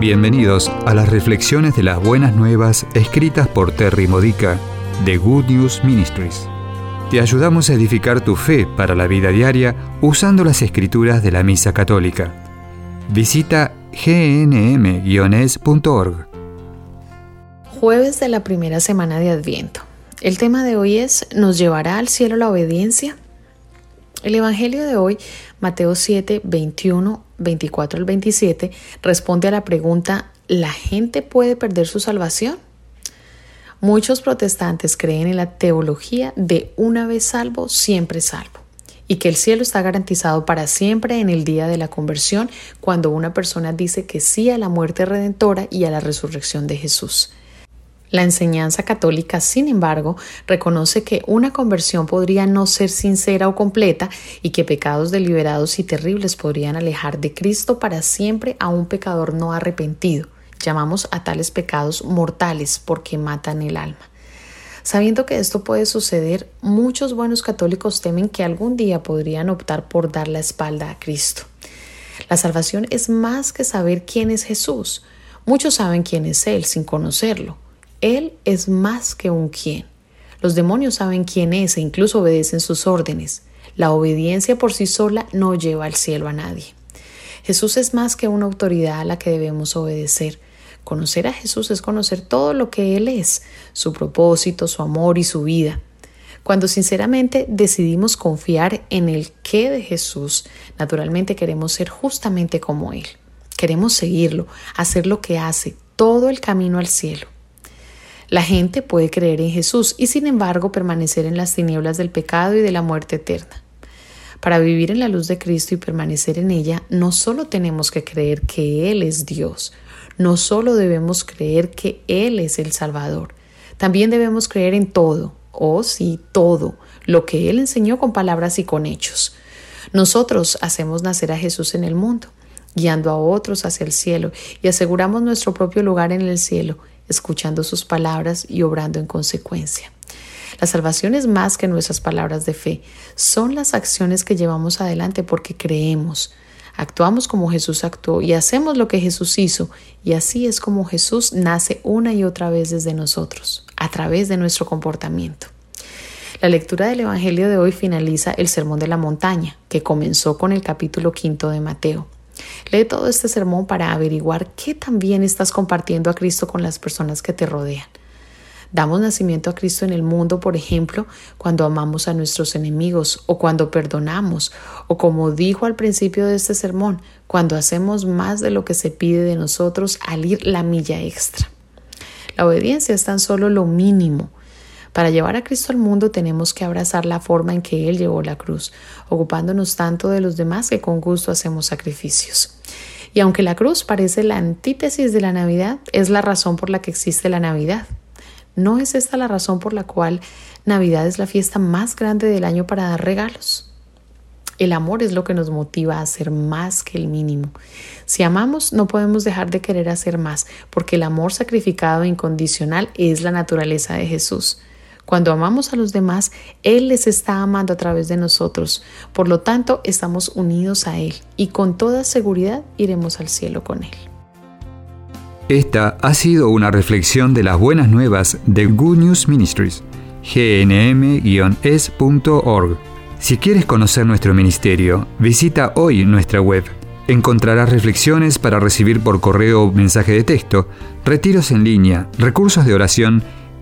Bienvenidos a las reflexiones de las buenas nuevas escritas por Terry Modica de Good News Ministries. Te ayudamos a edificar tu fe para la vida diaria usando las escrituras de la Misa Católica. Visita gnm-es.org. Jueves de la primera semana de Adviento. El tema de hoy es ¿Nos llevará al cielo la obediencia? El Evangelio de hoy, Mateo 7, 21, 24 al 27, responde a la pregunta ¿La gente puede perder su salvación? Muchos protestantes creen en la teología de una vez salvo, siempre salvo, y que el cielo está garantizado para siempre en el día de la conversión, cuando una persona dice que sí a la muerte redentora y a la resurrección de Jesús. La enseñanza católica, sin embargo, reconoce que una conversión podría no ser sincera o completa y que pecados deliberados y terribles podrían alejar de Cristo para siempre a un pecador no arrepentido. Llamamos a tales pecados mortales porque matan el alma. Sabiendo que esto puede suceder, muchos buenos católicos temen que algún día podrían optar por dar la espalda a Cristo. La salvación es más que saber quién es Jesús. Muchos saben quién es Él sin conocerlo. Él es más que un quién. Los demonios saben quién es e incluso obedecen sus órdenes. La obediencia por sí sola no lleva al cielo a nadie. Jesús es más que una autoridad a la que debemos obedecer. Conocer a Jesús es conocer todo lo que Él es, su propósito, su amor y su vida. Cuando sinceramente decidimos confiar en el qué de Jesús, naturalmente queremos ser justamente como Él. Queremos seguirlo, hacer lo que hace, todo el camino al cielo. La gente puede creer en Jesús y sin embargo permanecer en las tinieblas del pecado y de la muerte eterna. Para vivir en la luz de Cristo y permanecer en ella, no solo tenemos que creer que Él es Dios, no solo debemos creer que Él es el Salvador, también debemos creer en todo, o oh, sí, todo, lo que Él enseñó con palabras y con hechos. Nosotros hacemos nacer a Jesús en el mundo, guiando a otros hacia el cielo y aseguramos nuestro propio lugar en el cielo escuchando sus palabras y obrando en consecuencia. La salvación es más que nuestras palabras de fe, son las acciones que llevamos adelante porque creemos. Actuamos como Jesús actuó y hacemos lo que Jesús hizo, y así es como Jesús nace una y otra vez desde nosotros, a través de nuestro comportamiento. La lectura del Evangelio de hoy finaliza el Sermón de la Montaña, que comenzó con el capítulo quinto de Mateo. Lee todo este sermón para averiguar qué también estás compartiendo a Cristo con las personas que te rodean. Damos nacimiento a Cristo en el mundo, por ejemplo, cuando amamos a nuestros enemigos o cuando perdonamos, o como dijo al principio de este sermón, cuando hacemos más de lo que se pide de nosotros al ir la milla extra. La obediencia es tan solo lo mínimo para llevar a Cristo al mundo tenemos que abrazar la forma en que Él llevó la cruz, ocupándonos tanto de los demás que con gusto hacemos sacrificios. Y aunque la cruz parece la antítesis de la Navidad, es la razón por la que existe la Navidad. ¿No es esta la razón por la cual Navidad es la fiesta más grande del año para dar regalos? El amor es lo que nos motiva a hacer más que el mínimo. Si amamos, no podemos dejar de querer hacer más, porque el amor sacrificado e incondicional es la naturaleza de Jesús. Cuando amamos a los demás, Él les está amando a través de nosotros. Por lo tanto, estamos unidos a Él y con toda seguridad iremos al cielo con Él. Esta ha sido una reflexión de las buenas nuevas de Good News Ministries, gnm-es.org. Si quieres conocer nuestro ministerio, visita hoy nuestra web. Encontrarás reflexiones para recibir por correo o mensaje de texto, retiros en línea, recursos de oración